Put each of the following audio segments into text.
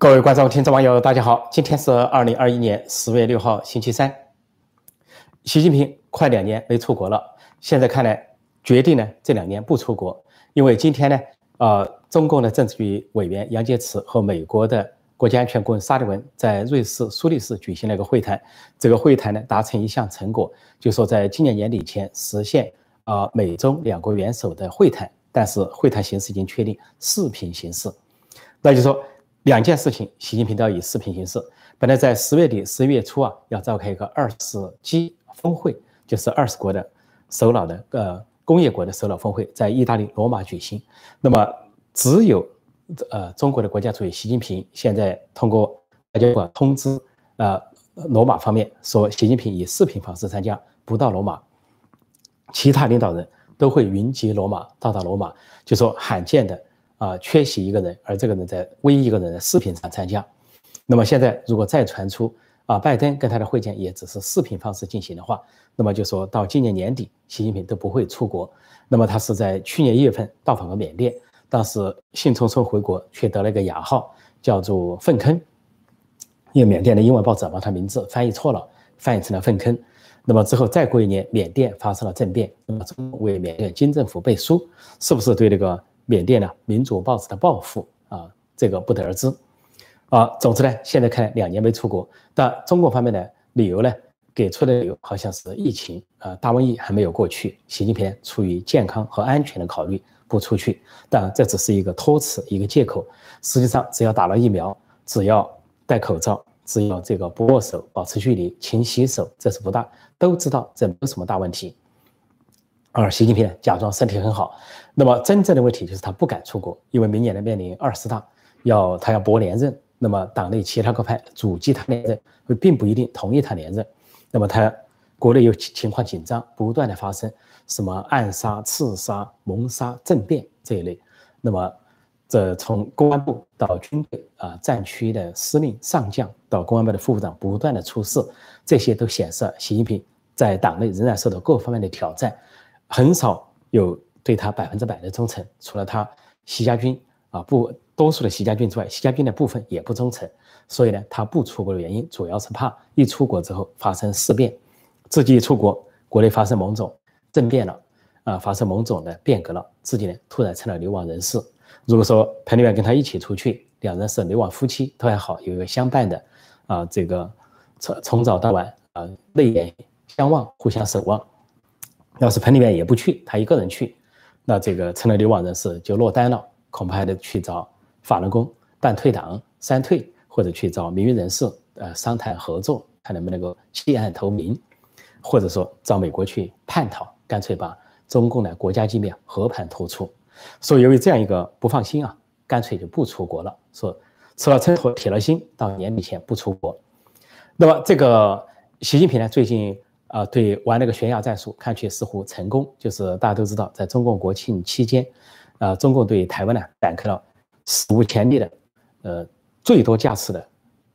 各位观众、听众、网友，大家好！今天是二零二一年十月六号，星期三。习近平快两年没出国了，现在看来决定呢这两年不出国，因为今天呢，呃，中共的政治局委员杨洁篪和美国的国家安全顾问沙利文在瑞士苏黎世举行了一个会谈。这个会谈呢达成一项成果，就说在今年年底前实现啊美中两国元首的会谈，但是会谈形式已经确定视频形式，那就说。两件事情，习近平都要以视频形式。本来在十月底、十一月初啊，要召开一个二十 G 峰会，就是二十国的首脑的呃工业国的首脑峰会，在意大利罗马举行。那么只有呃中国的国家主席习近平现在通过外交部通知呃罗马方面说，习近平以视频方式参加，不到罗马。其他领导人都会云集罗马，到达罗马，就说罕见的。啊，缺席一个人，而这个人在唯一一个人的视频上参加。那么现在如果再传出啊，拜登跟他的会见也只是视频方式进行的话，那么就说到今年年底，习近平都不会出国。那么他是在去年一月份到访了缅甸，当时兴冲冲回国，却得了一个雅号，叫做“粪坑”，因为缅甸的英文报纸把他名字翻译错了，翻译成了“粪坑”。那么之后再过一年，缅甸发生了政变，那么为缅甸军政府背书，是不是对那个？缅甸呢，民主报纸的报复啊，这个不得而知，啊，总之呢，现在看来两年没出国，但中国方面的理由呢，给出的理由好像是疫情啊，大瘟疫还没有过去，习近平出于健康和安全的考虑不出去，但这只是一个托词，一个借口，实际上只要打了疫苗，只要戴口罩，只要这个不握手、保持距离、勤洗手，这是不大，都知道这没有什么大问题。而习近平，假装身体很好，那么真正的问题就是他不敢出国，因为明年呢面临二十大，要他要博连任，那么党内其他各派阻击他连任，并不一定同意他连任，那么他国内又情况紧张，不断的发生什么暗杀、刺杀、谋杀、政变这一类，那么这从公安部到军队啊战区的司令上将到公安部的副部长不断的出事，这些都显示习近平在党内仍然受到各方面的挑战。很少有对他百分之百的忠诚，除了他习家军啊，不多数的习家军之外，习家军的部分也不忠诚。所以呢，他不出国的原因，主要是怕一出国之后发生事变，自己一出国，国内发生某种政变了，啊，发生某种的变革了，自己呢突然成了流亡人士。如果说彭丽媛跟他一起出去，两人是流亡夫妻，都还好，有一个相伴的，啊，这个从从早到晚啊，泪眼相望，互相守望。要是彭丽媛也不去，他一个人去，那这个成了流亡人士就落单了，恐怕还得去找法轮功办退党、三退，或者去找名誉人士呃商谈合作，看能不能够弃暗投明，或者说找美国去叛逃，干脆把中共的国家机密和盘托出。所以由于这样一个不放心啊，干脆就不出国了，说吃了秤砣铁了心，到年底前不出国。那么这个习近平呢，最近。啊，对，玩那个悬崖战术，看去似乎成功。就是大家都知道，在中共国庆期间，啊，中共对台湾呢展开了史无前例的，呃，最多架次的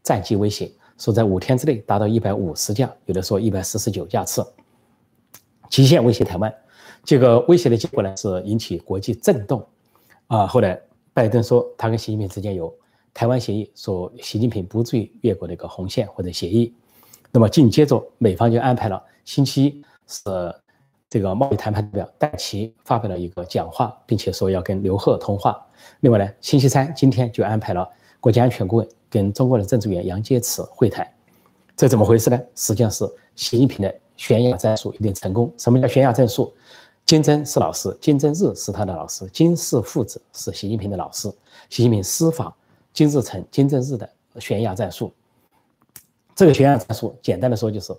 战机威胁，说在五天之内达到一百五十架，有的说一百四十九架次，极限威胁台湾。这个威胁的结果呢，是引起国际震动。啊，后来拜登说他跟习近平之间有台湾协议，说习近平不至于越过那个红线或者协议。那么紧接着，美方就安排了星期一是这个贸易谈判代表戴奇发表了一个讲话，并且说要跟刘鹤通话。另外呢，星期三今天就安排了国家安全顾问跟中国的政治员杨洁篪会谈。这怎么回事呢？实际上是习近平的悬崖战术有点成功。什么叫悬崖战术？金正是老师，金正日是他的老师，金氏父子是习近平的老师。习近平师仿金日成、金正日的悬崖战术。这个悬崖战术，简单的说就是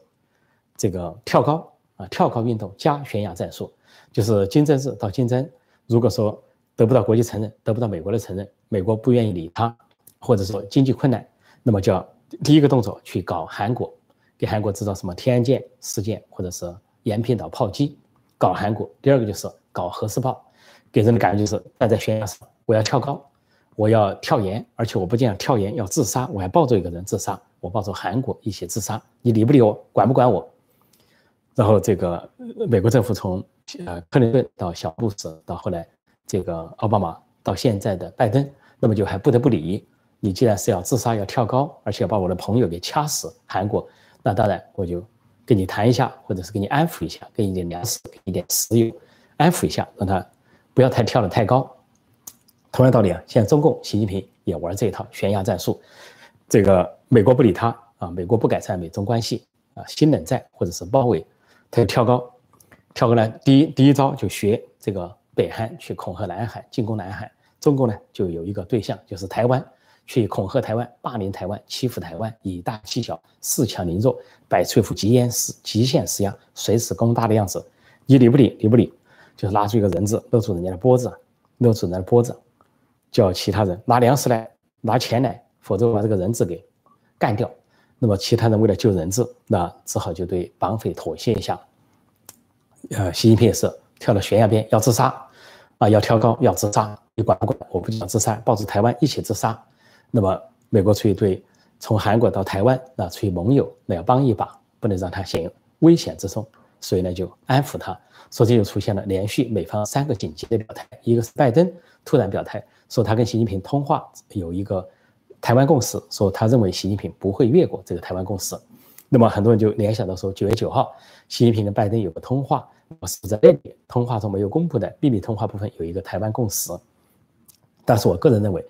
这个跳高啊，跳高运动加悬崖战术，就是金正日到金正，如果说得不到国际承认，得不到美国的承认，美国不愿意理他，或者说经济困难，那么就要第一个动作去搞韩国，给韩国制造什么天安舰事件，或者是延坪岛炮击，搞韩国。第二个就是搞核试爆，给人的感觉就是站在悬崖上，我要跳高，我要跳岩，而且我不仅要跳岩，要自杀，我还抱着一个人自杀。我抱着韩国一起自杀，你理不理我，管不管我？然后这个美国政府从呃克林顿到小布什，到后来这个奥巴马，到现在的拜登，那么就还不得不理你既然是要自杀要跳高，而且要把我的朋友给掐死，韩国，那当然我就跟你谈一下，或者是给你安抚一下，给你点粮食，给你点石油，安抚一下，让他不要太跳得太高。同样道理啊，现在中共习近平也玩这一套悬崖战术，这个美国不理他啊，美国不改善美中关系啊，新冷战或者是包围，他就跳高，跳高呢，第一第一招就学这个北韩去恐吓南海，进攻南海。中共呢就有一个对象，就是台湾，去恐吓台湾，霸凌台湾，欺负台湾，以大欺小，恃强凌弱，摆出一副极严施极限施压，随时攻打的样子。你理不理？理不理？就是拿出一个人质勒住人家的脖子，勒住人家的脖子。叫其他人拿粮食来，拿钱来，否则把这个人质给干掉。那么其他人为了救人质，那只好就对绑匪妥协一下。呃，习近平也是跳到悬崖边要自杀，啊，要跳高要自杀，你管不管？我不想自杀，抱着台湾一起自杀。那么美国出于对从韩国到台湾，那出于盟友，那要帮一把，不能让他陷危险之中，所以呢就安抚他。所以就出现了连续美方三个紧急的表态，一个是拜登突然表态。说他跟习近平通话有一个台湾共识，说他认为习近平不会越过这个台湾共识。那么很多人就联想到说，九月九号习近平跟拜登有个通话，我是在那里通话中没有公布的秘密通话部分有一个台湾共识。但是我个人认为，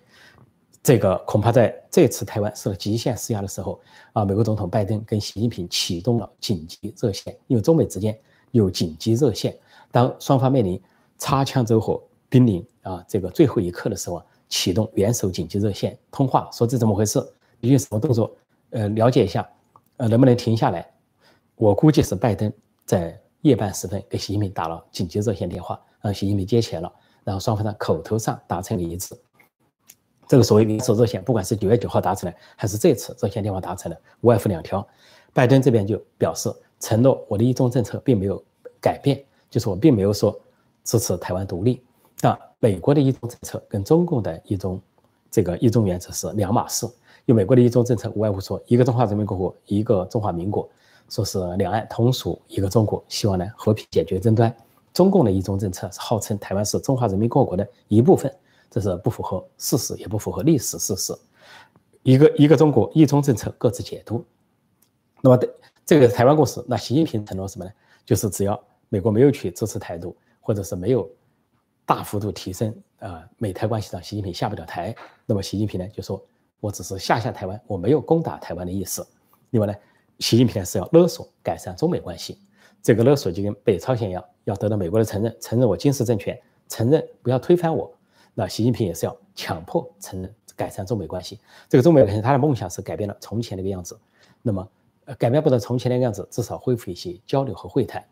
这个恐怕在这次台湾受到极限施压的时候啊，美国总统拜登跟习近平启动了紧急热线，因为中美之间有紧急热线，当双方面临擦枪走火。濒临啊，这个最后一刻的时候，启动元首紧急热线通话，说这怎么回事？你有什么动作？呃，了解一下，呃，能不能停下来？我估计是拜登在夜半时分给习近平打了紧急热线电话，让习近平接起来了，然后双方在口头上达成了一致。这个所谓元首热线，不管是九月九号达成的，还是这次热线电话达成的，无外乎两条。拜登这边就表示承诺，我的一中政策并没有改变，就是我并没有说支持台湾独立。那美国的一中政策跟中共的一中这个一中原则是两码事。因为美国的一中政策无外乎说一个中华人民共和国，一个中华民国，说是两岸同属一个中国，希望呢和平解决争端。中共的一中政策是号称台湾是中华人民共和国的一部分，这是不符合事实，也不符合历史事实。一个一个中国一中政策各自解读。那么的这个台湾共识，那习近平承诺什么呢？就是只要美国没有去支持台独，或者是没有。大幅度提升啊，美台关系上，习近平下不了台。那么习近平呢就说：“我只是下下台湾，我没有攻打台湾的意思。”另外呢，习近平呢是要勒索改善中美关系。这个勒索就跟北朝鲜一样，要得到美国的承认，承认我金氏政权，承认不要推翻我。那习近平也是要强迫承认改善中美关系。这个中美关系，他的梦想是改变了从前那个样子。那么，呃，改变不了从前那个样子，至少恢复一些交流和会谈。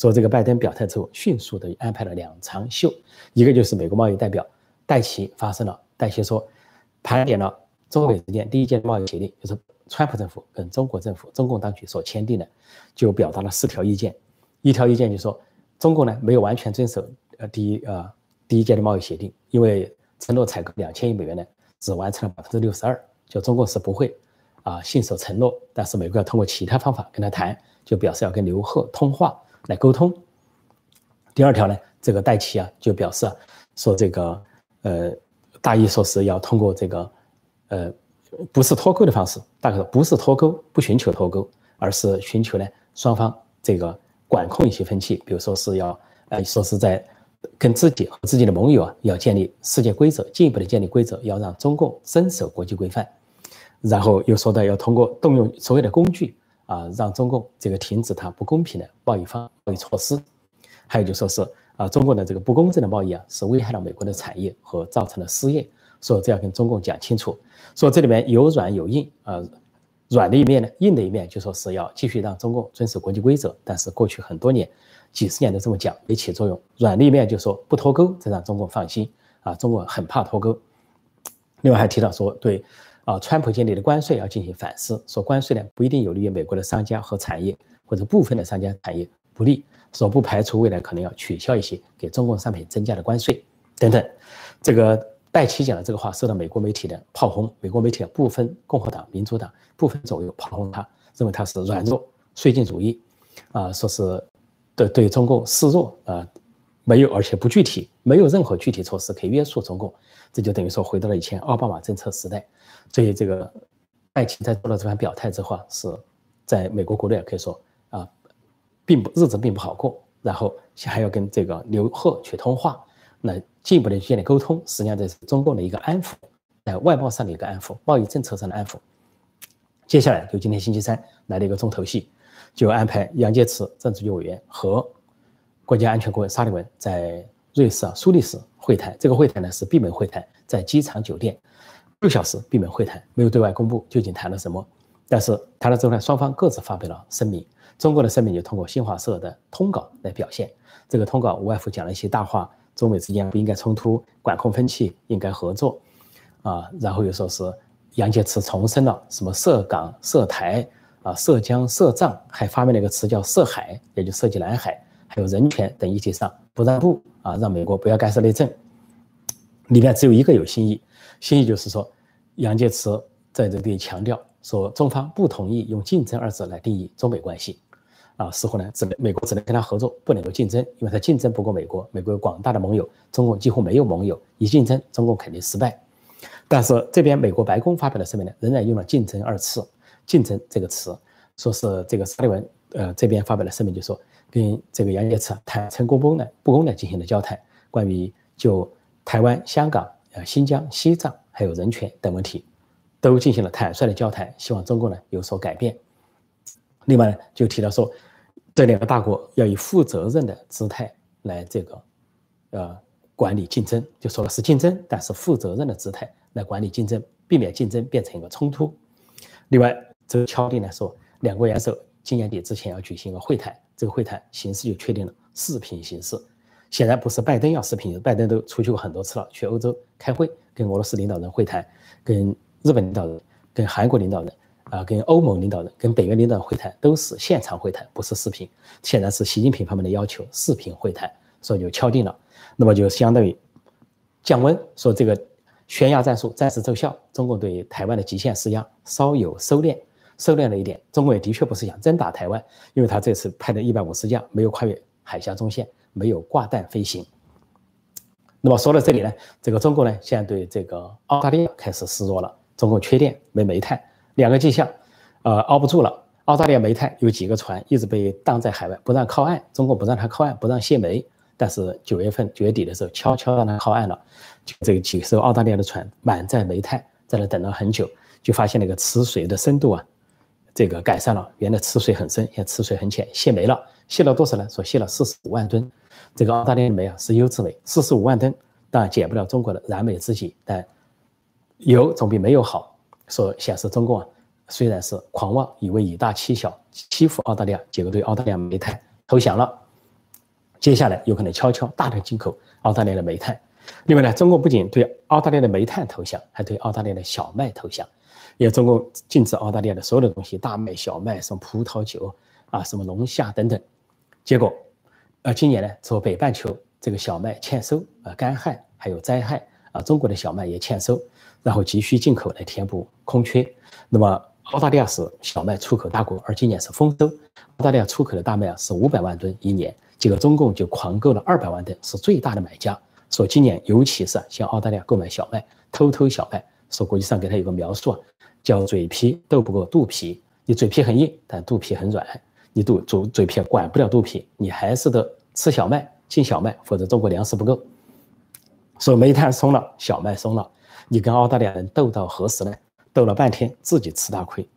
说这个拜登表态之后，迅速的安排了两场秀，一个就是美国贸易代表戴奇发生了，戴奇说盘点了中美之间第一届贸易协定，就是川普政府跟中国政府、中共当局所签订的，就表达了四条意见。一条意见就是说，中国呢没有完全遵守呃第一呃第一届的贸易协定，因为承诺采购两千亿美元呢，只完成了百分之六十二，就中共是不会啊信守承诺，但是美国要通过其他方法跟他谈，就表示要跟刘鹤通话。来沟通。第二条呢，这个戴奇啊就表示说这个呃大意说是要通过这个呃不是脱钩的方式，大概说不是脱钩，不寻求脱钩，而是寻求呢双方这个管控一些分歧，比如说是要呃说是在跟自己和自己的盟友啊要建立世界规则，进一步的建立规则，要让中共遵守国际规范，然后又说到要通过动用所有的工具。啊，让中共这个停止它不公平的贸易方贸易措施，还有就说是啊，中国的这个不公正的贸易啊，是危害了美国的产业和造成了失业，所以这要跟中共讲清楚。说这里面有软有硬啊，软的一面呢，硬的一面就说是要继续让中共遵守国际规则，但是过去很多年、几十年都这么讲没起作用。软的一面就说不脱钩，这让中共放心啊，中国很怕脱钩。另外还提到说对。啊，川普建立的关税要进行反思，说关税呢不一定有利于美国的商家和产业，或者部分的商家产业不利，说不排除未来可能要取消一些给中共商品增加的关税等等。这个戴奇讲的这个话受到美国媒体的炮轰，美国媒体部分共和党、民主党部分左右炮轰他，认为他是软弱、绥靖主义，啊，说是对对中共示弱啊，没有，而且不具体，没有任何具体措施可以约束中共，这就等于说回到了以前奥巴马政策时代。所以这个拜登在做了这番表态之后，是在美国国内可以说啊，并不日子并不好过。然后还要跟这个刘鹤去通话，那进一步的建立沟通，实际上这是中共的一个安抚，在外贸上的一个安抚，贸易政策上的安抚。接下来就今天星期三来了一个重头戏，就安排杨洁篪政治局委员和。国家安全顾问沙利文在瑞士啊苏黎世会谈，这个会谈呢是闭门会谈，在机场酒店，六小时闭门会谈，没有对外公布究竟谈了什么。但是谈了之后呢，双方各自发表了声明。中国的声明就通过新华社的通稿来表现，这个通稿无外乎讲了一些大话，中美之间不应该冲突，管控分歧，应该合作，啊，然后又说是杨洁篪重申了什么涉港、涉台啊、涉疆、涉藏，还发明了一个词叫涉海，也就涉及南海。还有人权等议题上不让步啊，让美国不要干涉内政。里面只有一个有新意，新意就是说，杨洁篪在这里强调说，中方不同意用竞争二字来定义中美关系，啊，似乎呢只能美国只能跟他合作，不能够竞争，因为他竞争不过美国，美国有广大的盟友，中共几乎没有盟友，一竞争中共肯定失败。但是这边美国白宫发表的声明呢，仍然用了竞争二字，竞争这个词，说是这个沙利文，呃，这边发表的声明就说。跟这个杨洁篪坦诚不公的不公的进行了交谈，关于就台湾、香港、呃新疆、西藏还有人权等问题，都进行了坦率的交谈，希望中国呢有所改变。另外呢，就提到说，这两个大国要以负责任的姿态来这个，呃管理竞争，就说了是竞争，但是负责任的姿态来管理竞争，避免竞争变成一个冲突。另外，这敲定来说，两国元首今年底之前要举行一个会谈。这个会谈形式就确定了视频形式，显然不是拜登要视频，拜登都出去过很多次了，去欧洲开会，跟俄罗斯领导人会谈，跟日本领导人、跟韩国领导人啊，跟欧盟领导人、跟北约领导人会谈都是现场会谈，不是视频。显然是习近平方面的要求，视频会谈，所以就敲定了。那么就相当于降温，说这个悬崖战术暂时奏效，中共对台湾的极限施压稍有收敛。收敛了一点，中国也的确不是想真打台湾，因为他这次派的一百五十架没有跨越海峡中线，没有挂弹飞行。那么说到这里呢，这个中国呢现在对这个澳大利亚开始示弱了，中国缺电没煤炭，两个迹象，呃，熬不住了。澳大利亚煤炭有几个船一直被挡在海外，不让靠岸，中国不让它靠岸，不让卸煤。但是九月份九月底的时候，悄悄让它靠岸了，就这个几艘澳大利亚的船满载煤炭，在那等了很久，就发现那个吃水的深度啊。这个改善了，原来吃水很深，现在吃水很浅，泄煤了，泄了多少呢？说泄了四十五万吨，这个澳大利亚煤啊是优质煤，四十五万吨，当然减不了中国的燃眉之急，但有总比没有好。说显示中共啊虽然是狂妄，以为以大欺小，欺负澳大利亚，结果对澳大利亚煤炭投降了，接下来有可能悄悄大量进口澳大利亚的煤炭。另外呢，中国不仅对澳大利亚的煤炭投降，还对澳大利亚的小麦投降。也中共禁止澳大利亚的所有的东西，大麦、小麦，什么葡萄酒啊，什么龙虾等等。结果，呃，今年呢，说北半球这个小麦欠收啊，干旱还有灾害啊，中国的小麦也欠收，然后急需进口来填补空缺。那么，澳大利亚是小麦出口大国，而今年是丰收，澳大利亚出口的大麦啊是五百万吨一年，结果中共就狂购了二百万吨，是最大的买家。说今年尤其是向澳大利亚购买小麦，偷偷小麦。说国际上给他有个描述啊。叫嘴皮斗不过肚皮，你嘴皮很硬，但肚皮很软。你肚嘴嘴皮管不了肚皮，你还是得吃小麦进小麦，否则中国粮食不够。说煤炭松了，小麦松了，你跟澳大利亚人斗到何时呢？斗了半天，自己吃大亏。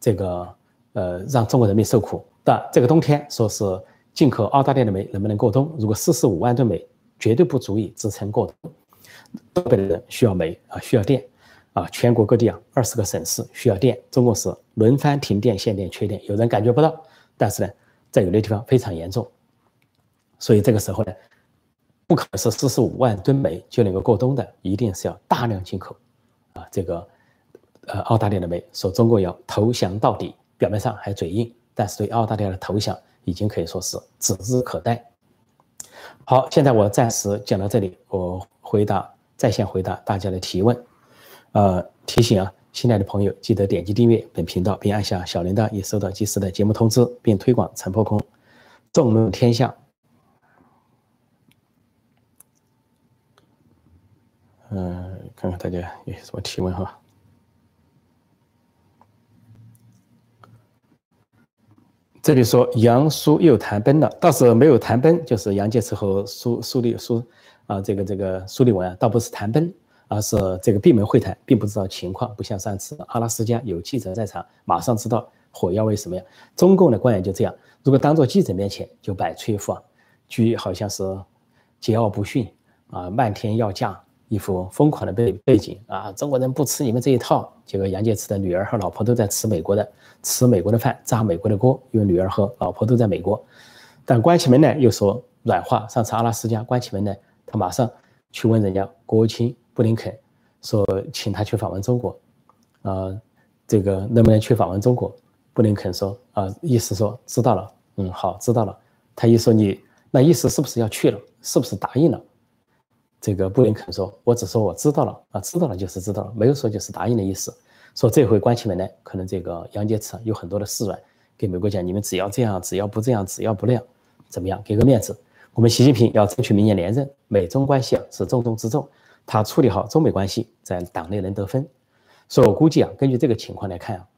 这个呃，让中国人民受苦。但这个冬天说是进口澳大利亚的煤能不能过冬？如果四十五万吨煤绝对不足以支撑过冬。东北的人需要煤啊，需要电。啊，全国各地啊，二十个省市需要电，中共是轮番停电、限电、缺电，有人感觉不到，但是呢，在有的地方非常严重，所以这个时候呢，不可能是四十五万吨煤就能够过冬的，一定是要大量进口，啊，这个呃澳大利亚的煤，说中国要投降到底，表面上还嘴硬，但是对澳大利亚的投降已经可以说是指日可待。好，现在我暂时讲到这里，我回答在线回答大家的提问。呃，提醒啊，新来的朋友记得点击订阅本频道，并按下小铃铛，以收到及时的节目通知，并推广陈破空，众论天下。嗯，看看大家有什么提问哈。这里说杨叔又谈崩了，倒是没有谈崩，就是杨介石和苏苏立苏啊，这个这个苏立文啊，倒不是谈崩。而是这个闭门会谈，并不知道情况，不像上次阿拉斯加有记者在场，马上知道火药味什么样。中共的官员就这样，如果当着记者面前就摆出一副居好像是桀骜不驯啊，漫天要价。一副疯狂的背背景啊！中国人不吃你们这一套。结果杨洁篪的女儿和老婆都在吃美国的，吃美国的饭，炸美国的锅，因为女儿和老婆都在美国。但关起门来又说软话。上次阿拉斯加关起门来，他马上去问人家国务卿布林肯，说请他去访问中国，啊，这个能不能去访问中国？布林肯说啊，意思说知道了，嗯，好，知道了。他一说你那意思是不是要去了？是不是答应了？这个布林肯说：“我只说我知道了啊，知道了就是知道了，没有说就是答应的意思。说这回关起门来，可能这个杨洁篪有很多的示软，给美国讲，你们只要这样，只要不这样，只要不那样，怎么样，给个面子。我们习近平要争取明年连任，美中关系啊是重中之重，他处理好中美关系，在党内能得分。所以我估计啊，根据这个情况来看啊，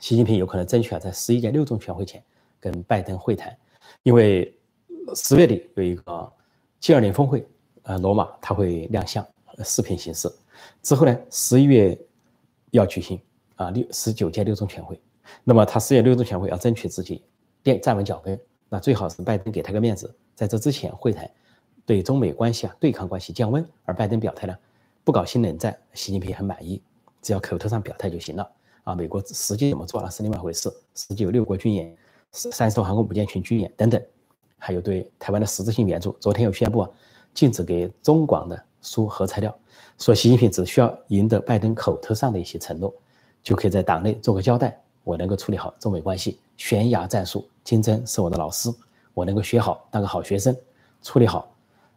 习近平有可能争取啊在十一届六中全会前跟拜登会谈，因为十月底有一个 G 二零峰会。”呃，罗马他会亮相视频形式，之后呢，十一月要举行啊六十九届六中全会，那么他十月六中全会要争取自己垫站稳脚跟，那最好是拜登给他个面子，在这之前会谈对中美关系啊对抗关系降温，而拜登表态呢不搞新冷战，习近平很满意，只要口头上表态就行了啊，美国实际怎么做那是另外一回事，实际有六国军演、三艘航空母舰群军演等等，还有对台湾的实质性援助，昨天又宣布。禁止给中广的输核材料，说习近平只需要赢得拜登口头上的一些承诺，就可以在党内做个交代。我能够处理好中美关系，悬崖战术，金正是我的老师，我能够学好，当个好学生，处理好，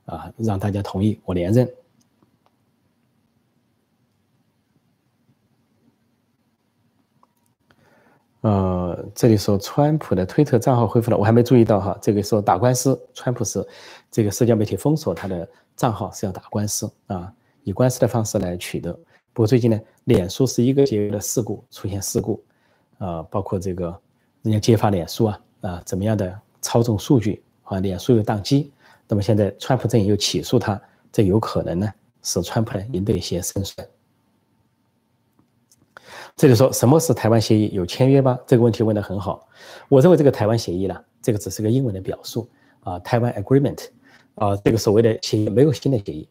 啊，让大家同意我连任。呃，这里说川普的推特账号恢复了，我还没注意到哈。这个说打官司，川普是这个社交媒体封锁他的账号是要打官司啊，以官司的方式来取得。不过最近呢，脸书是一个接一个的事故出现事故，啊，包括这个人家揭发脸书啊啊怎么样的操纵数据啊，脸书又宕机。那么现在川普阵营又起诉他，这有可能呢使川普呢赢得一些胜算。这就说什么是台湾协议？有签约吗？这个问题问得很好。我认为这个台湾协议呢，这个只是个英文的表述啊，台湾 agreement 啊，这个所谓的协议没有新的协议，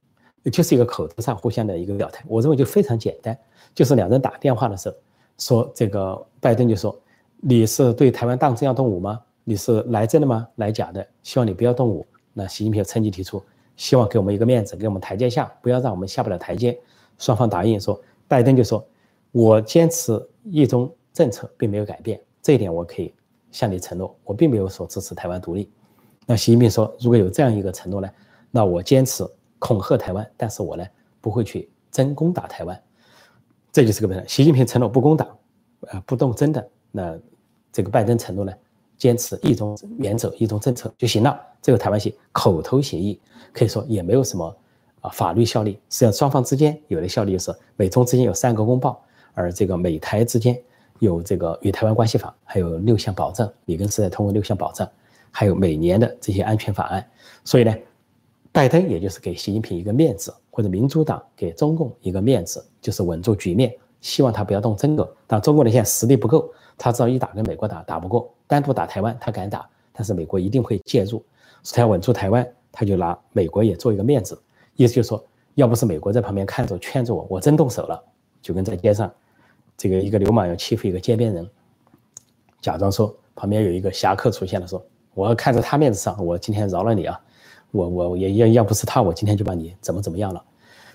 就是一个口头上互相的一个表态。我认为就非常简单，就是两人打电话的时候说，这个拜登就说你是对台湾当真要动武吗？你是来真的吗？来假的？希望你不要动武。那习近平趁机提出，希望给我们一个面子，给我们台阶下，不要让我们下不了台阶。双方答应说，拜登就说。我坚持一中政策并没有改变，这一点我可以向你承诺，我并没有说支持台湾独立。那习近平说，如果有这样一个承诺呢，那我坚持恐吓台湾，但是我呢不会去真攻打台湾，这就是个问题。习近平承诺不攻打，呃，不动真的，那这个拜登承诺呢，坚持一中原则、一中政策就行了。这个台湾协口头协议可以说也没有什么啊法律效力，实际上双方之间有的效力就是美中之间有三个公报。而这个美台之间有这个与台湾关系法，还有六项保障，里根时代通过六项保障，还有每年的这些安全法案。所以呢，拜登也就是给习近平一个面子，或者民主党给中共一个面子，就是稳住局面，希望他不要动真格。但中国的现在实力不够，他知道一打跟美国打打不过，单独打台湾他敢打，但是美国一定会介入，他要稳住台湾，他就拿美国也做一个面子，意思就是说，要不是美国在旁边看着劝着我，我真动手了，就跟在街上。这个一个流氓要欺负一个街边人，假装说旁边有一个侠客出现了，说我看在他面子上，我今天饶了你啊，我我也要要不是他，我今天就把你怎么怎么样了，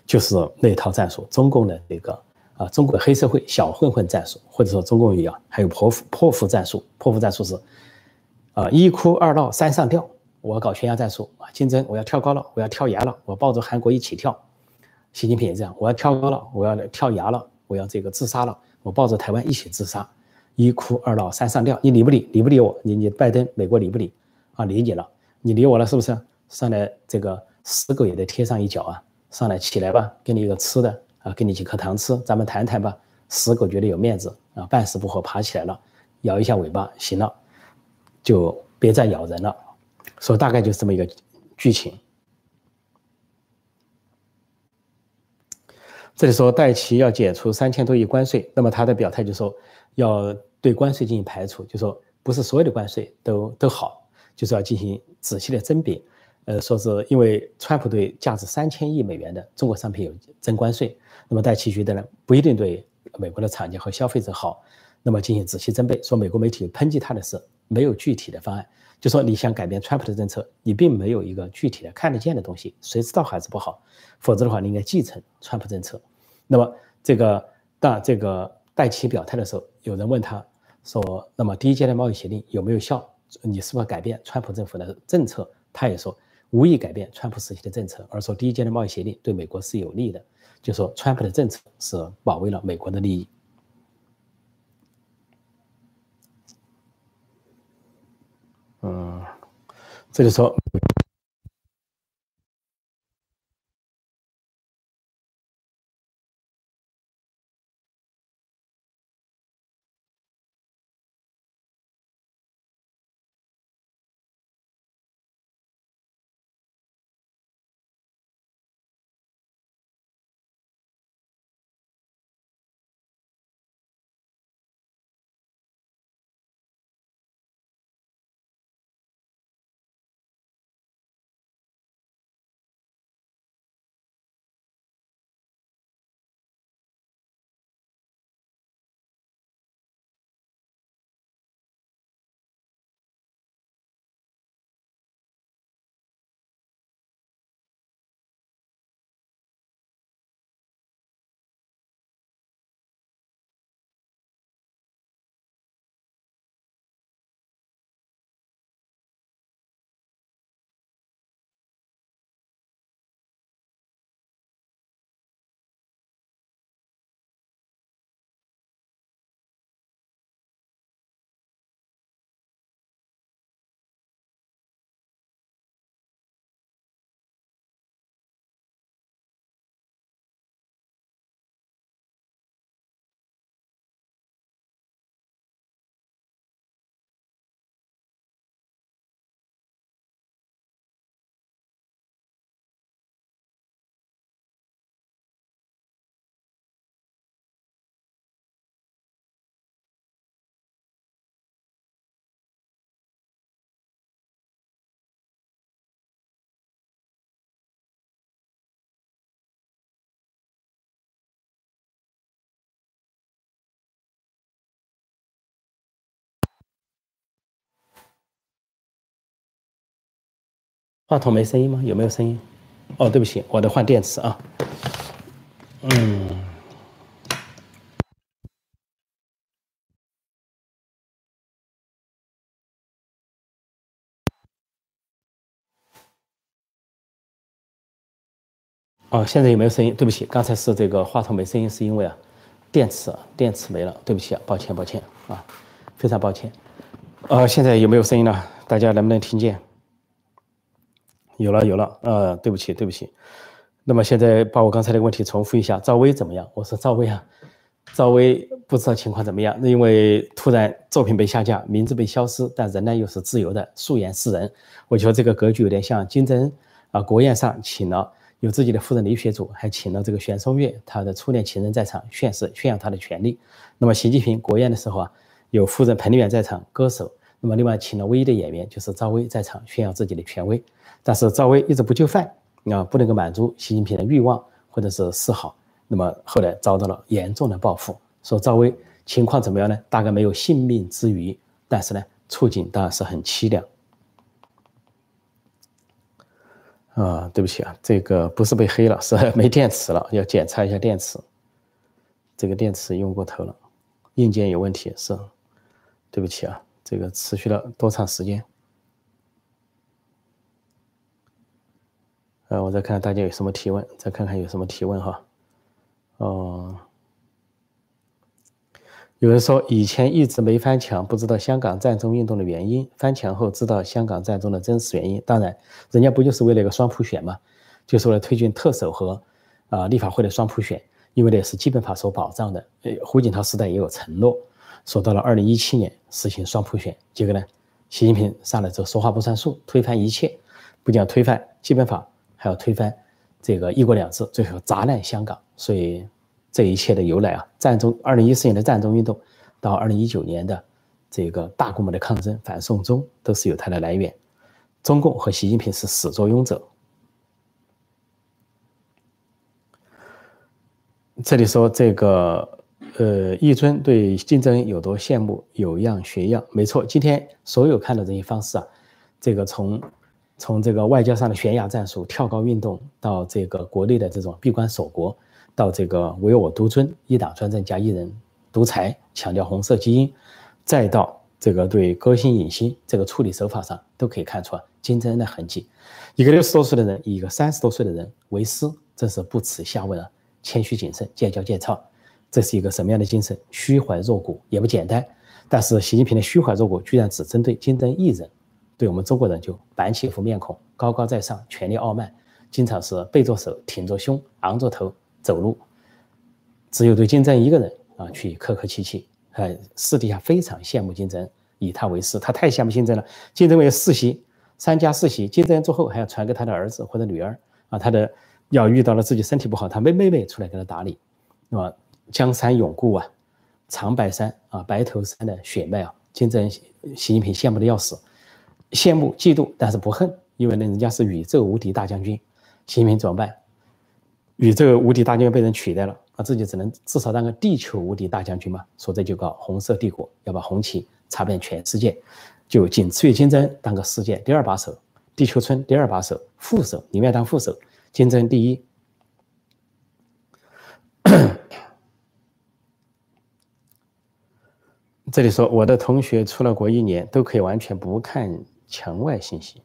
就是那套战术，中共的那个啊，中国黑社会小混混战术，或者说中共一样，还有泼妇泼妇战术，泼妇战术是啊一哭二闹三上吊，我搞悬崖战术啊，竞争我要跳高了，我要跳崖了，我抱着韩国一起跳，习近平也这样，我要跳高了，我要跳崖了，我要这个自杀了。我抱着台湾一起自杀，一哭二闹三上吊，你理不理？理不理我？你你拜登美国理不理？啊，理你了，你理我了是不是？上来这个死狗也得贴上一脚啊！上来起来吧，给你一个吃的啊，给你几颗糖吃，咱们谈谈吧。死狗觉得有面子啊，半死不活爬起来了，摇一下尾巴，行了，就别再咬人了。所以大概就是这么一个剧情。这里说戴奇要解除三千多亿关税，那么他的表态就说要对关税进行排除，就说不是所有的关税都都好，就是要进行仔细的甄别。呃，说是因为川普对价值三千亿美元的中国商品有征关税，那么戴奇觉得呢不一定对美国的厂家和消费者好，那么进行仔细甄别。说美国媒体抨击他的是没有具体的方案，就说你想改变川普的政策，你并没有一个具体的看得见的东西，谁知道还是不好，否则的话你应该继承川普政策。那么这个当这个戴奇表态的时候，有人问他说，那么第一阶段贸易协定有没有效？你是否改变川普政府的政策？他也说。无意改变川普时期的政策，而说第一阶段贸易协定对美国是有利的，就说川普的政策是保卫了美国的利益。嗯，这就说。话筒没声音吗？有没有声音？哦，对不起，我得换电池啊。嗯。哦，现在有没有声音？对不起，刚才是这个话筒没声音，是因为啊，电池电池没了。对不起啊，抱歉抱歉啊，非常抱歉。呃，现在有没有声音了？大家能不能听见？有了有了，呃，对不起对不起，那么现在把我刚才的问题重复一下，赵薇怎么样？我说赵薇啊，赵薇不知道情况怎么样，因为突然作品被下架，名字被消失，但人呢又是自由的，素颜示人，我觉得这个格局有点像金正恩啊，国宴上请了有自己的夫人李雪主，还请了这个玄松月，他的初恋情人在场宣誓炫耀他的权利。那么习近平国宴的时候啊，有夫人彭丽媛在场，歌手，那么另外请了唯一的演员就是赵薇在场炫耀自己的权威。但是赵薇一直不就范啊，不能够满足习近平的欲望或者是示好，那么后来遭到了严重的报复。说赵薇情况怎么样呢？大概没有性命之余，但是呢，处境当然是很凄凉。啊，对不起啊，这个不是被黑了，是 没电池了，要检查一下电池。这个电池用过头了，硬件有问题，是，对不起啊，这个持续了多长时间？呃，我再看看大家有什么提问，再看看有什么提问哈。哦，有人说以前一直没翻墙，不知道香港战争运动的原因，翻墙后知道香港战争的真实原因。当然，人家不就是为了一个双普选吗？就是为了推进特首和啊立法会的双普选，因为那是基本法所保障的。呃，胡锦涛时代也有承诺，说到了二零一七年实行双普选，结果呢，习近平上来之后说话不算数，推翻一切，不仅要推翻基本法，还要推翻这个一国两制，最后砸烂香港。所以这一切的由来啊，战中二零一四年的战中运动，到二零一九年的这个大规模的抗争反送中，都是有它的来源。中共和习近平是始作俑者。这里说这个，呃，一尊对金正恩有多羡慕，有样学样。没错，今天所有看到这些方式啊，这个从从这个外交上的悬崖战术、跳高运动，到这个国内的这种闭关锁国，到这个唯我独尊、一党专政加一人独裁，强调红色基因，再到这个对歌星影星这个处理手法上，都可以看出金正恩的痕迹。一个六十多岁的人，以一个三十多岁的人为师，真是不耻下问啊！谦虚谨慎，见教见操，这是一个什么样的精神？虚怀若谷也不简单。但是习近平的虚怀若谷居然只针对金正恩一人，对我们中国人就板起一副面孔，高高在上，权力傲慢，经常是背着手，挺着胸，昂着头走路。只有对金正恩一个人啊，去客客气气，呃，私底下非常羡慕金正恩，以他为师。他太羡慕金正恩了。金正恩世袭三家世袭，金正恩之后还要传给他的儿子或者女儿啊，他的。要遇到了自己身体不好，他妹妹妹出来给他打理，那么江山永固啊，长白山啊，白头山的血脉啊，金正恩、习近平羡慕的要死，羡慕嫉妒，但是不恨，因为呢，人家是宇宙无敌大将军，习近平怎么办？宇宙无敌大将军被人取代了，那自己只能至少当个地球无敌大将军嘛，所以就搞红色帝国，要把红旗插遍全世界，就仅次于金正恩当个世界第二把手，地球村第二把手，副手你们要当副手。竞争第一。这里说，我的同学出了国一年都可以完全不看墙外信息，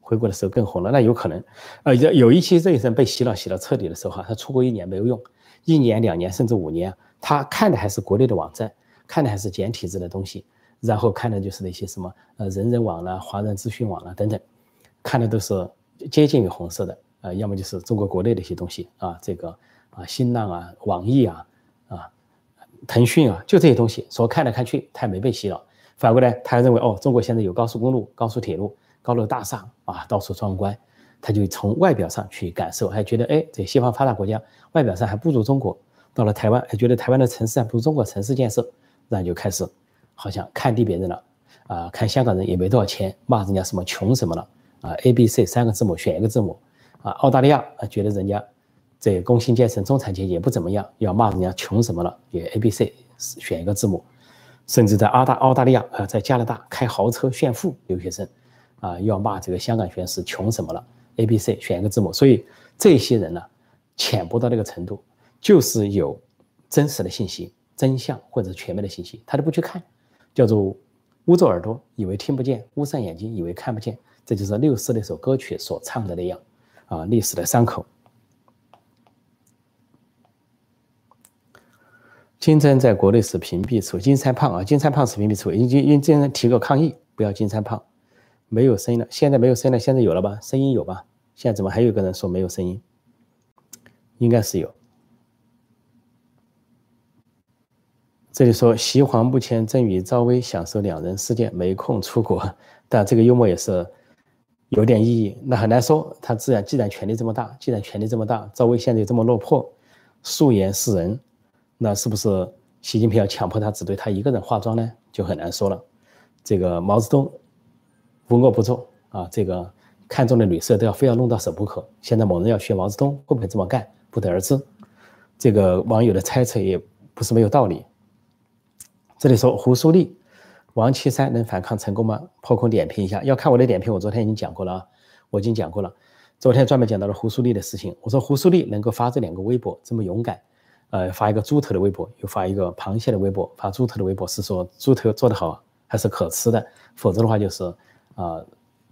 回国的时候更红了。那有可能，呃，有有一期这一生被洗脑洗到彻底的时候，哈，他出国一年没有用，一年、两年甚至五年，他看的还是国内的网站，看的还是简体字的东西，然后看的就是那些什么呃人人网啦、华人资讯网啦等等，看的都是接近于红色的。呃，要么就是中国国内的一些东西啊，这个啊，新浪啊，网易，啊，腾讯啊，就这些东西，说看来看去，他也没被洗脑。反过来，他认为哦，中国现在有高速公路、高速铁路、高楼大厦啊，到处壮观，他就从外表上去感受，还觉得哎，这西方发达国家外表上还不如中国。到了台湾，还觉得台湾的城市还不如中国城市建设，然后就开始好像看低别人了啊，看香港人也没多少钱，骂人家什么穷什么了啊，A、B、C 三个字母选一个字母。啊，澳大利亚啊，觉得人家这工薪阶层、中产阶级也不怎么样，要骂人家穷什么了？也 A、B、C 选一个字母，甚至在澳大澳大利亚啊，在加拿大开豪车炫富，留学生啊，要骂这个香港学生穷什么了？A、B、C 选一个字母，所以这些人呢，浅薄到那个程度，就是有真实的信息、真相或者全面的信息，他都不去看，叫做捂着耳朵以为听不见，捂上眼睛以为看不见，这就是六四那首歌曲所唱的那样。啊，历史的伤口。金正在国内是屏蔽处，金三胖啊，金三胖是屏蔽处，因因因经提个抗议，不要金三胖，没有声音了，现在没有声音了，现在有了吧？声音有吧？现在怎么还有一个人说没有声音？应该是有。这里说西皇目前正与赵薇享受两人世界，没空出国，但这个幽默也是。有点意义，那很难说。他自然既然权力这么大，既然权力这么大，赵薇现在又这么落魄，素颜示人，那是不是习近平要强迫他只对他一个人化妆呢？就很难说了。这个毛泽东无恶不作啊，这个看中的女色都要非要弄到手不可。现在某人要学毛泽东，会不会这么干？不得而知。这个网友的猜测也不是没有道理。这里说胡苏丽。王岐山能反抗成功吗？破空点评一下，要看我的点评，我昨天已经讲过了啊，我已经讲过了。昨天专门讲到了胡苏丽的事情，我说胡苏丽能够发这两个微博这么勇敢，呃，发一个猪头的微博，又发一个螃蟹的微博，发猪头的微博是说猪头做得好还是可吃的，否则的话就是啊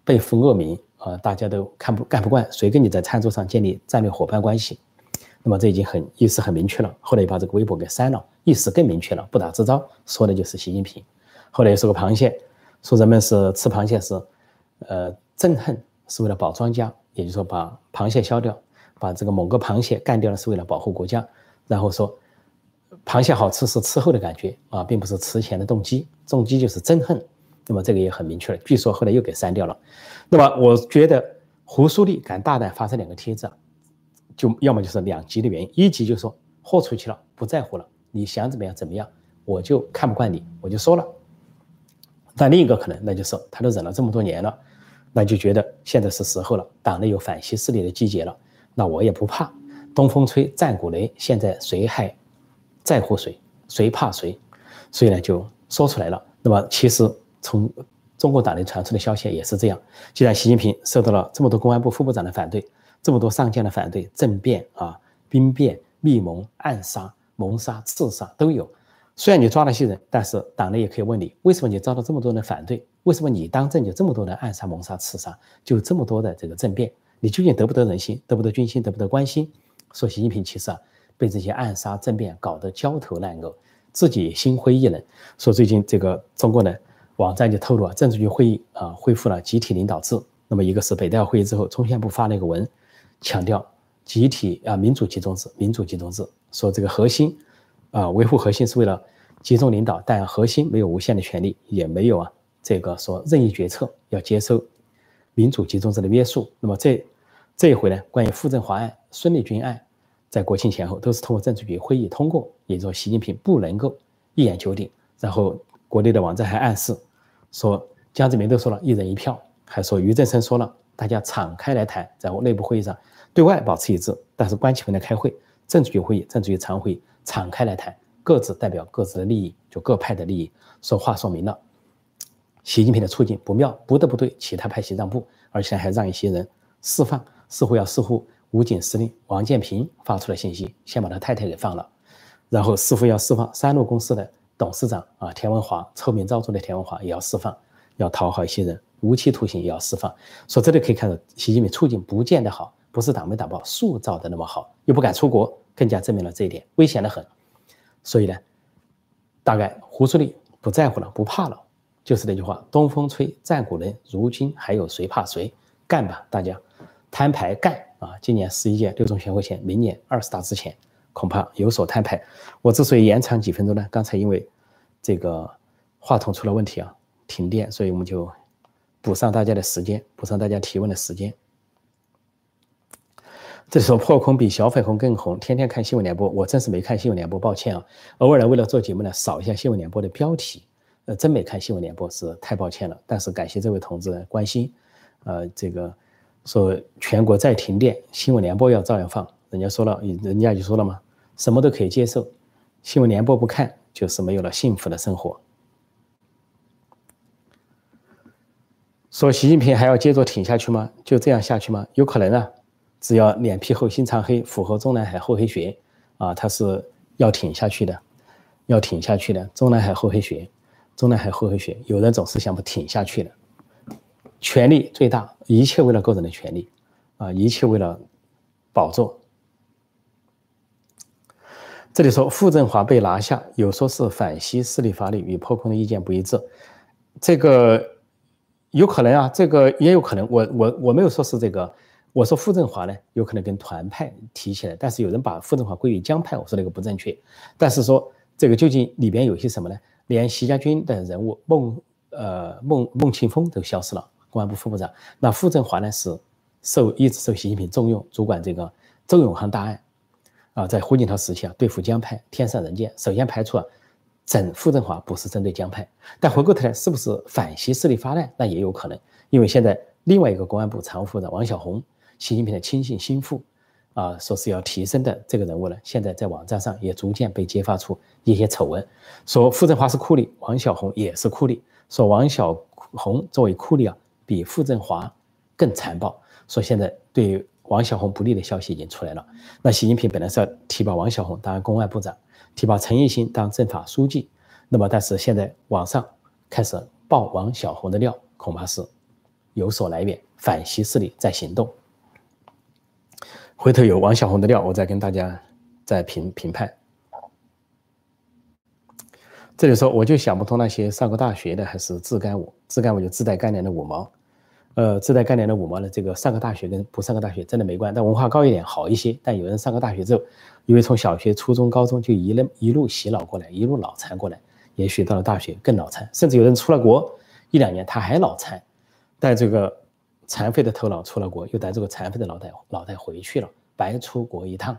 背负恶名啊，大家都看不干不惯，谁跟你在餐桌上建立战略伙伴关系？那么这已经很意思很明确了。后来又把这个微博给删了，意思更明确了，不打自招，说的就是习近平。后来又是个螃蟹，说人们是吃螃蟹是，呃憎恨是为了保庄家，也就是说把螃蟹消掉，把这个某个螃蟹干掉了是为了保护国家。然后说，螃蟹好吃是吃后的感觉啊，并不是吃前的动机，动机就是憎恨。那么这个也很明确了，据说后来又给删掉了。那么我觉得胡舒立敢大胆发这两个帖子，就要么就是两极的原因，一级就是说豁出去了，不在乎了，你想怎么样怎么样，我就看不惯你，我就说了。但另一个可能，那就是他都忍了这么多年了，那就觉得现在是时候了，党内有反西势力的集结了，那我也不怕，东风吹，战鼓擂，现在谁还在乎谁，谁怕谁，所以呢就说出来了。那么其实从中国党内传出的消息也是这样，既然习近平受到了这么多公安部副部长的反对，这么多上将的反对，政变啊、兵变、密谋、暗杀、谋杀、刺杀都有。虽然你抓了些人，但是党内也可以问你，为什么你遭到这么多人的反对？为什么你当政就这么多人暗杀、谋杀、刺杀，就这么多的这个政变？你究竟得不得人心？得不得军心？得不得关心？说习近平其实啊，被这些暗杀政变搞得焦头烂额，自己心灰意冷。说最近这个中国呢网站就透露啊，政治局会议啊恢复了集体领导制。那么一个是北戴会议之后，中宣部发了一个文，强调集体啊民主集中制，民主集中制，说这个核心。啊，维护核心是为了集中领导，但核心没有无限的权利，也没有啊这个说任意决策，要接受民主集中制的约束。那么这这一回呢，关于傅政华案、孙立军案，在国庆前后都是通过政治局会议通过，也就是说习近平不能够一言九鼎。然后国内的网站还暗示说，江泽民都说了一人一票，还说俞正声说了，大家敞开来谈，在内部会议上对外保持一致，但是关起门来开会，政治局会议、政治局常会。敞开来谈，各自代表各自的利益，就各派的利益。说话说明了，习近平的处境不妙，不得不对其他派系让步，而且还让一些人释放，似乎要似乎武警司令王建平发出了信息，先把他太太给放了，然后似乎要释放三鹿公司的董事长啊田文华，臭名昭著的田文华也要释放，要讨好一些人，无期徒刑也要释放。说这里可以看到，习近平处境不见得好，不是党没党报塑造的那么好，又不敢出国。更加证明了这一点，危险的很。所以呢，大概胡苏立不在乎了，不怕了，就是那句话：“东风吹，战鼓擂，如今还有谁怕谁？干吧，大家摊牌干啊！”今年十一届六中全会前，明年二十大之前，恐怕有所摊牌。我之所以延长几分钟呢？刚才因为这个话筒出了问题啊，停电，所以我们就补上大家的时间，补上大家提问的时间。这时候破空比小粉红更红，天天看新闻联播，我真是没看新闻联播，抱歉啊。偶尔呢，为了做节目呢，扫一下新闻联播的标题，呃，真没看新闻联播，是太抱歉了。但是感谢这位同志关心，呃，这个说全国再停电，新闻联播要照样放。人家说了，人家就说了嘛，什么都可以接受，新闻联播不看，就是没有了幸福的生活。说习近平还要接着挺下去吗？就这样下去吗？有可能啊。只要脸皮厚、心肠黑，符合中南海厚黑学，啊，他是要挺下去的，要挺下去的。中南海厚黑学，中南海厚黑学，有人总是想不挺下去的。权力最大，一切为了个人的权利，啊，一切为了宝座。这里说傅政华被拿下，有说是反西势力发力，与破空的意见不一致，这个有可能啊，这个也有可能。我我我没有说是这个。我说傅政华呢，有可能跟团派提起来，但是有人把傅政华归于江派，我说那个不正确。但是说这个究竟里边有些什么呢？连习家军的人物孟呃孟孟庆峰都消失了，公安部副部长。那傅政华呢是受一直受习近平重用，主管这个周永康大案啊，在胡锦涛时期啊，对付江派天上人间。首先排除啊，整傅政华不是针对江派，但回过头来是不是反西势力发难？那也有可能，因为现在另外一个公安部常务副部长王小红。习近平的亲信心腹，啊，说是要提升的这个人物呢，现在在网站上也逐渐被揭发出一些丑闻，说傅政华是库里，王小红也是库里，说王小红作为库里啊，比傅政华更残暴，说现在对王小红不利的消息已经出来了。那习近平本来是要提拔王小红当公安部长，提拔陈毅新当政法书记，那么但是现在网上开始爆王小红的料，恐怕是有所来源，反西势力在行动。回头有王小红的料，我再跟大家再评评判。这里说，我就想不通那些上过大学的还是自干五，自干五就自带干粮的五毛。呃，自带概念的五毛呢，这个上个大学跟不上个大学真的没关，但文化高一点好一些。但有人上个大学之后，因为从小学、初中、高中就一路一路洗脑过来，一路脑残过来，也许到了大学更脑残，甚至有人出了国一两年他还脑残，带这个残废的头脑出了国，又带这个残废的脑袋脑袋回去了，白出国一趟，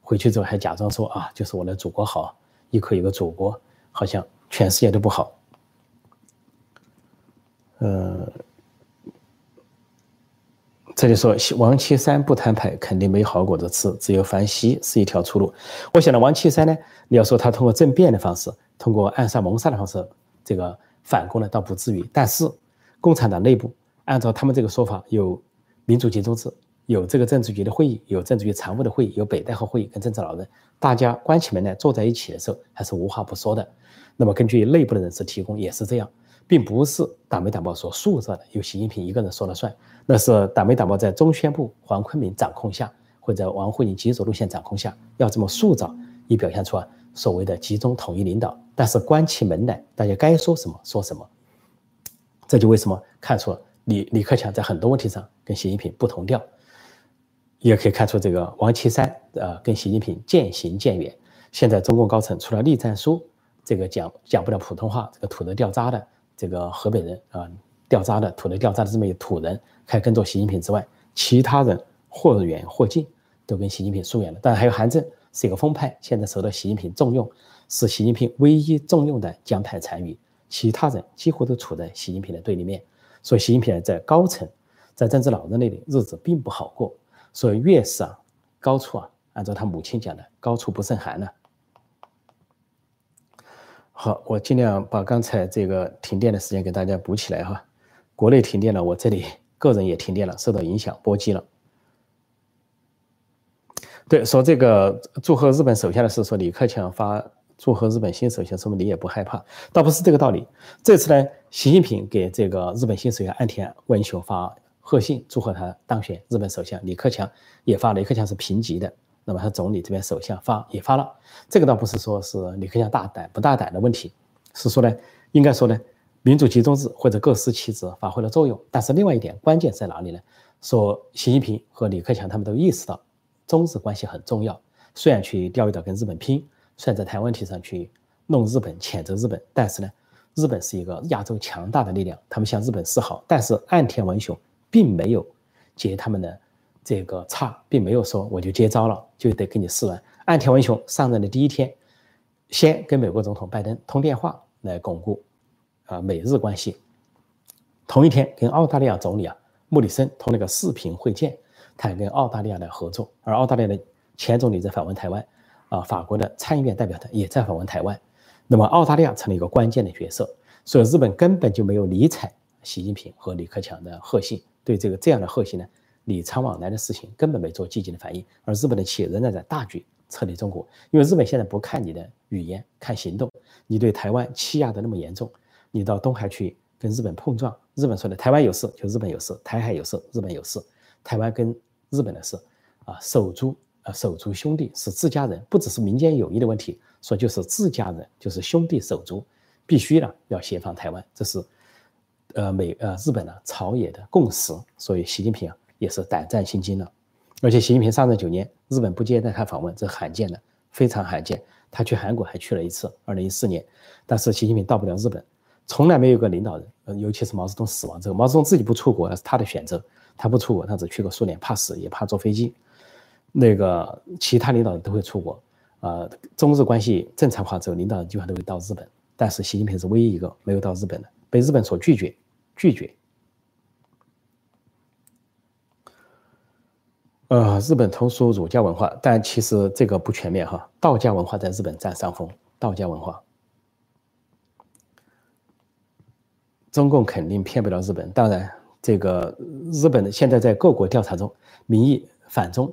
回去之后还假装说啊，就是我的祖国好，一口一个祖国，好像全世界都不好。呃。这里说王岐山不摊牌，肯定没好果子吃，只有反西是一条出路。我想呢，王岐山呢，你要说他通过政变的方式，通过暗杀谋杀的方式，这个反攻呢，倒不至于。但是，共产党内部按照他们这个说法，有民主集中制，有这个政治局的会议，有政治局常务的会议，有北戴河会议跟政治老人，大家关起门来坐在一起的时候，还是无话不说的。那么，根据内部的人士提供，也是这样。并不是党媒党报所塑造的，由习近平一个人说了算。那是党媒党报在中宣部黄坤明掌控下，或者王沪宁极左路线掌控下，要这么塑造，以表现出啊所谓的集中统一领导。但是关起门来，大家该说什么说什么。这就为什么看出李李克强在很多问题上跟习近平不同调，也可以看出这个王岐山呃跟习近平渐行渐远。现在中共高层除了栗战书这个讲讲不了普通话，这个土得掉渣的。这个河北人啊，掉渣的土的掉渣的这么一个土人，开始跟着习近平之外，其他人或远或近，都跟习近平疏远了。当然还有韩正是一个风派，现在受到习近平重用，是习近平唯一重用的江派残余。其他人几乎都处在习近平的对立面，所以习近平在高层，在政治老人那里日子并不好过。所以越是啊高处啊，按照他母亲讲的，高处不胜寒呢。好，我尽量把刚才这个停电的时间给大家补起来哈。国内停电了，我这里 个人也停电了，受到影响波及了。对，说这个祝贺日本首相的事，说李克强发祝贺日本新首相，说明你也不害怕，倒不是这个道理。这次呢，习近平给这个日本新首相岸田文雄发贺信，祝贺他当选日本首相。李克强也发，李克强是平级的。那么他总理这边首相发也发了，这个倒不是说是李克强大胆不大胆的问题，是说呢，应该说呢，民主集中制或者各司其职发挥了作用。但是另外一点关键在哪里呢？说习近平和李克强他们都意识到中日关系很重要，虽然去钓鱼岛跟日本拼，虽然在台湾问题上去弄日本谴责日本，但是呢，日本是一个亚洲强大的力量，他们向日本示好，但是岸田文雄并没有接他们的。这个差并没有说我就接招了，就得跟你试完。岸田文雄上任的第一天，先跟美国总统拜登通电话来巩固啊美日关系。同一天跟澳大利亚总理啊莫里森通了个视频会见，谈跟澳大利亚的合作。而澳大利亚的前总理在访问台湾，啊法国的参议院代表团也在访问台湾。那么澳大利亚成了一个关键的角色，所以日本根本就没有理睬习近平和李克强的贺信，对这个这样的贺信呢？礼仓往来的事情根本没做积极的反应，而日本的企业仍然在大举撤离中国，因为日本现在不看你的语言，看行动。你对台湾欺压的那么严重，你到东海去跟日本碰撞，日本说的台湾有事就日本有事，台海有事日本有事，台湾跟日本的事啊，手足啊手足兄弟是自家人，不只是民间友谊的问题，说就是自家人就是兄弟手足，必须呢要协防台湾，这是呃美呃日本呢朝野的共识，所以习近平啊。也是胆战心惊了，而且习近平上任九年，日本不接待他访问，这罕见的，非常罕见。他去韩国还去了一次，二零一四年，但是习近平到不了日本，从来没有个领导人，尤其是毛泽东死亡之后，毛泽东自己不出国那是他的选择，他不出国，他只去过苏联，怕死也怕坐飞机。那个其他领导人都会出国，啊，中日关系正常化之后，领导人基本上都会到日本，但是习近平是唯一一个没有到日本的，被日本所拒绝，拒绝。呃，日本通俗儒家文化，但其实这个不全面哈。道家文化在日本占上风，道家文化，中共肯定骗不了日本。当然，这个日本现在在各国调查中，民意反中、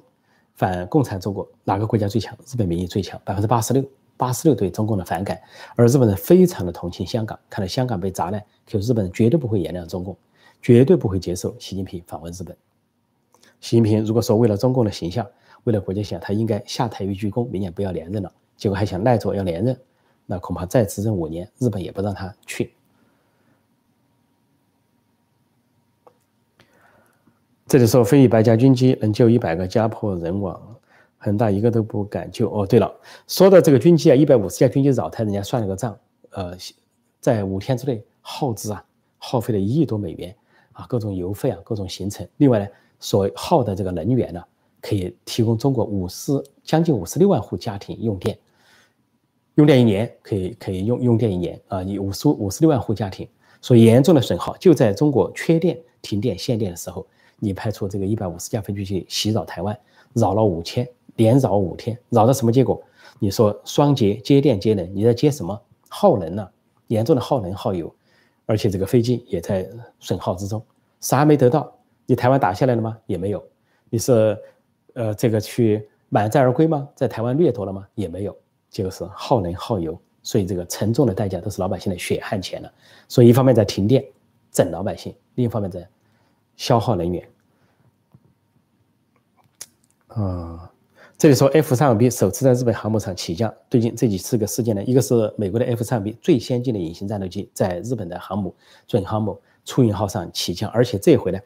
反共产中国哪个国家最强？日本民意最强，百分之八十六，八十六对中共的反感。而日本人非常的同情香港，看到香港被砸烂，就日本人绝对不会原谅中共，绝对不会接受习近平访问日本。习近平如果说为了中共的形象，为了国家形象，他应该下台一鞠躬，明年不要连任了。结果还想赖着要连任，那恐怕再执政五年，日本也不让他去。这里说飞一百架军机能救一百个家破人亡，恒大一个都不敢救。哦，对了，说到这个军机啊，一百五十架军机扰台，人家算了个账，呃，在五天之内耗资啊，耗费了一亿多美元啊，各种油费啊，各种行程。另外呢，所耗的这个能源呢，可以提供中国五十将近五十六万户家庭用电，用电一年可以可以用用电一年啊，你五十五十六万户家庭，所严重的损耗就在中国缺电、停电、限电的时候。你派出这个一百五十架飞机去袭扰台湾，扰了五天，连扰五天，扰到什么结果？你说双节接电接能，你在接什么？耗能呢？严重的耗能耗油，而且这个飞机也在损耗之中，啥没得到？你台湾打下来了吗？也没有。你是呃这个去满载而归吗？在台湾掠夺了吗？也没有。就是耗能耗油，所以这个沉重的代价都是老百姓的血汗钱了。所以一方面在停电整老百姓，另一方面在消耗能源。啊，这里说 F 三五 B 首次在日本航母上起降，最近这几次个事件呢，一个是美国的 F 三五 B 最先进的隐形战斗机在日本的航母准航母出云号上起降，而且这回呢，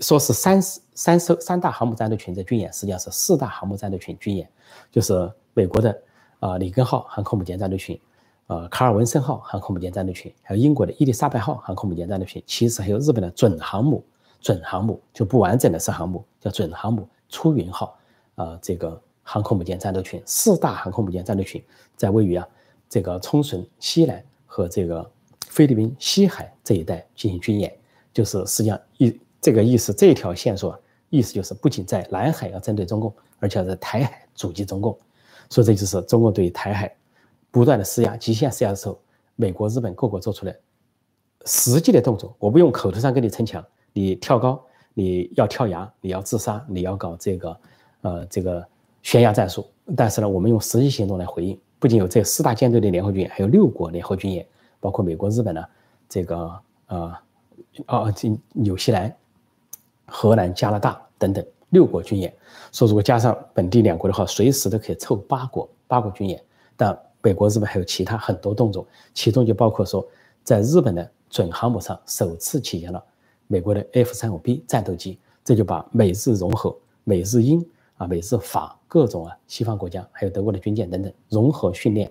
说是三三艘三大航母战斗群在军演，实际上是四大航母战斗群军演，就是美国的啊里根号航空母舰战斗群，呃卡尔文森号航空母舰战斗群，还有英国的伊丽莎白号航空母舰战斗群，其实还有日本的准航母，准航母就不完整的是航母，叫准航母。出云号，啊，这个航空母舰战斗群，四大航空母舰战斗群在位于啊这个冲绳西南和这个菲律宾西海这一带进行军演，就是实际上一这个意思，这条线索意思就是不仅在南海要针对中共，而且要在台海阻击中共，所以这就是中共对台海不断的施压、极限施压的时候，美国、日本各国做出的实际的动作。我不用口头上跟你逞强，你跳高。你要跳崖，你要自杀，你要搞这个，呃，这个悬崖战术。但是呢，我们用实际行动来回应。不仅有这四大舰队的联合军演，还有六国联合军演，包括美国、日本呢，这个呃，啊，这纽西兰、荷兰、加拿大等等六国军演。说如果加上本地两国的话，随时都可以凑八国八国军演。但美国、日本还有其他很多动作，其中就包括说，在日本的准航母上首次体现了。美国的 F 三五 B 战斗机，这就把美日融合、美日英啊、美日法各种啊西方国家，还有德国的军舰等等融合训练、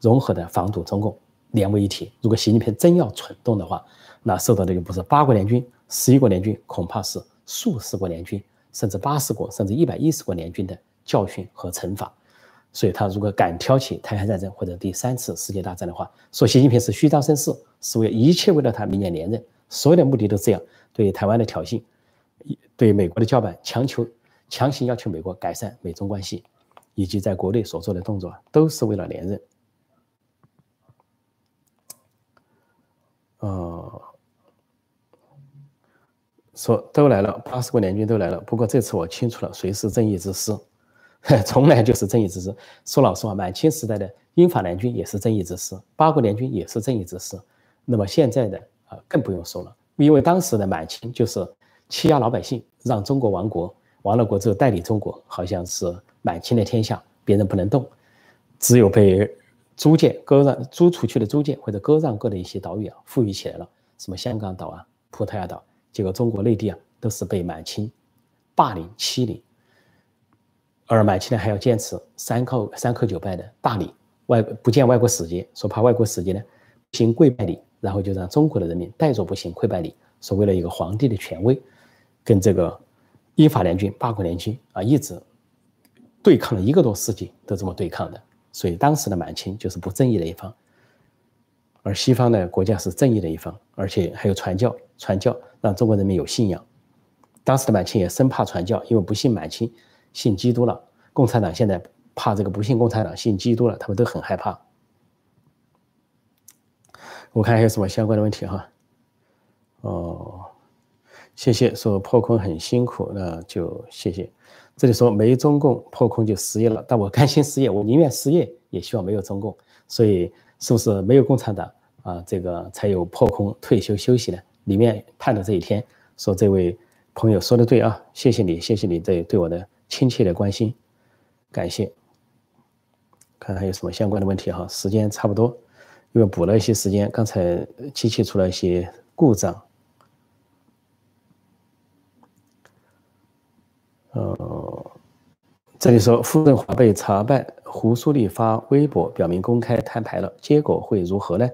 融合的防堵中共连为一体。如果习近平真要蠢动的话，那受到的就不是八国联军、十一国联军，恐怕是数十国联军，甚至八十国、甚至一百一十国联军的教训和惩罚。所以他如果敢挑起台海战争或者第三次世界大战的话，说习近平是虚张声势，是为一切为了他明年连任，所有的目的都是这样。对台湾的挑衅，对美国的叫板，强求、强行要求美国改善美中关系，以及在国内所做的动作，都是为了连任。呃，说都来了，八十国联军都来了。不过这次我清楚了，谁是正义之师，从来就是正义之师。说老实话，满清时代的英法联军也是正义之师，八国联军也是正义之师。那么现在的啊，更不用说了。因为当时的满清就是欺压老百姓，让中国亡国，亡了国之后代理中国，好像是满清的天下，别人不能动，只有被租界割让、租出去的租界或者割让过的一些岛屿啊，富裕起来了，什么香港岛啊、葡萄牙岛，结果中国内地啊都是被满清霸凌欺凌，而满清呢还要坚持三叩三叩九拜的大礼，外不见外国使节，说怕外国使节呢行跪拜礼。然后就让中国的人民带着不行跪拜礼，所谓的一个皇帝的权威，跟这个英法联军、八国联军啊，一直对抗了一个多世纪，都这么对抗的。所以当时的满清就是不正义的一方，而西方的国家是正义的一方，而且还有传教，传教让中国人民有信仰。当时的满清也生怕传教，因为不信满清，信基督了。共产党现在怕这个不信共产党，信基督了，他们都很害怕。我看还有什么相关的问题哈？哦，谢谢。说破空很辛苦，那就谢谢。这里说没中共破空就失业了，但我甘心失业，我宁愿失业，也希望没有中共。所以是不是没有共产党啊？这个才有破空退休休息呢？里面盼着这一天。说这位朋友说的对啊，谢谢你，谢谢你对对我的亲切的关心，感谢。看还有什么相关的问题哈？时间差不多。因为补了一些时间，刚才机器出了一些故障。呃，这里说傅政华被查办，胡苏立发微博表明公开摊牌了，结果会如何呢？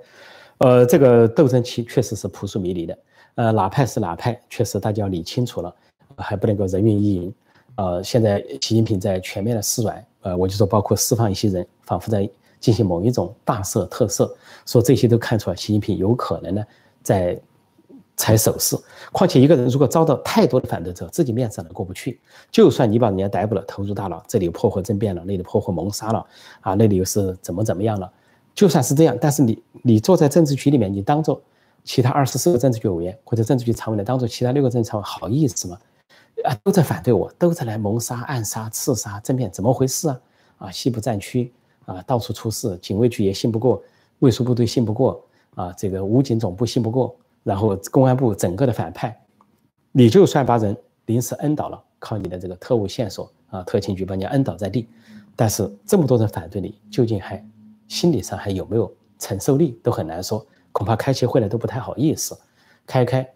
呃，这个斗争期确实是扑朔迷离的，呃，哪派是哪派，确实大家要理清楚了，还不能够人云亦云。呃，现在习近平在全面的示软，呃，我就说包括释放一些人，仿佛在进行某一种大赦特赦，说这些都看出来习近平有可能呢在。才手势。况且一个人如果遭到太多的反对者，自己面子上都过不去。就算你把人家逮捕了，投入大牢，这里破获政变了，那里破获谋杀了，啊，那里又是怎么怎么样了？就算是这样，但是你你坐在政治局里面，你当做其他二十四个政治局委员或者政治局常委，当做其他六个政治常委，好意思吗？啊，都在反对我，都在来谋杀、暗杀、刺杀政变，怎么回事啊？啊，西部战区啊，到处出事，警卫局也信不过，卫戍部队信不过，啊，这个武警总部信不过。然后公安部整个的反派，你就算把人临时摁倒了，靠你的这个特务线索啊，特勤局把你摁倒在地，但是这么多人反对你，究竟还心理上还有没有承受力都很难说，恐怕开起会来都不太好意思。开开，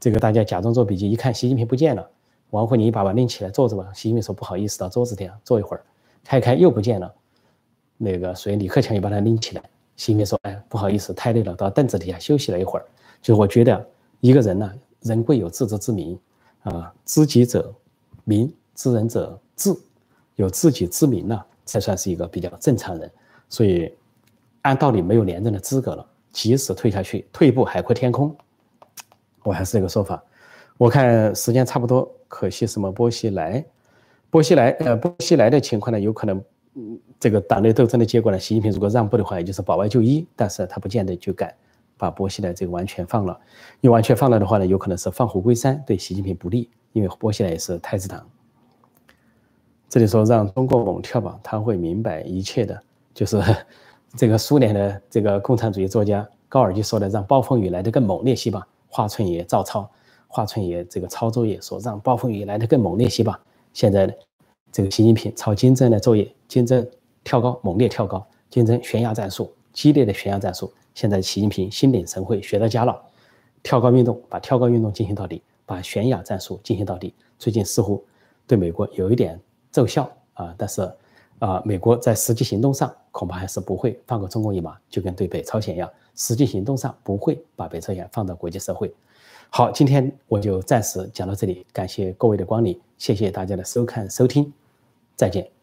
这个大家假装做笔记，一看习近平不见了，王沪宁一把把拎起来坐着吧。习近平说不好意思，到桌子底下坐一会儿。开开又不见了，那个所以李克强也把他拎起来。习近平说哎不好意思，太累了，到凳子底下休息了一会儿。就我觉得，一个人呢，人贵有自知之明，啊，知己者明，知人者智，有自己之明呢，才算是一个比较正常人。所以，按道理没有连任的资格了，即使退下去，退一步海阔天空，我还是这个说法。我看时间差不多，可惜什么波西来，波西来，呃，波西来的情况呢，有可能，这个党内斗争的结果呢，习近平如果让步的话，也就是保外就医，但是他不见得就敢。把波西来这个完全放了，你完全放了的话呢，有可能是放虎归山，对习近平不利。因为波西来也是太子党。这里说让中国猛跳吧，他会明白一切的。就是 这个苏联的这个共产主义作家高尔基说的，让暴风雨来得更猛烈些吧。华春莹照抄，华春莹这个抄作业说让暴风雨来得更猛烈些吧。现在呢，这个习近平抄金正的作业，金正跳高，猛烈跳高，金正悬崖战术，激烈的悬崖战术。现在习近平心领神会，学到家了，跳高运动把跳高运动进行到底，把悬崖战术进行到底。最近似乎对美国有一点奏效啊，但是啊，美国在实际行动上恐怕还是不会放过中国一马，就跟对北朝鲜一样，实际行动上不会把北朝鲜放到国际社会。好，今天我就暂时讲到这里，感谢各位的光临，谢谢大家的收看收听，再见。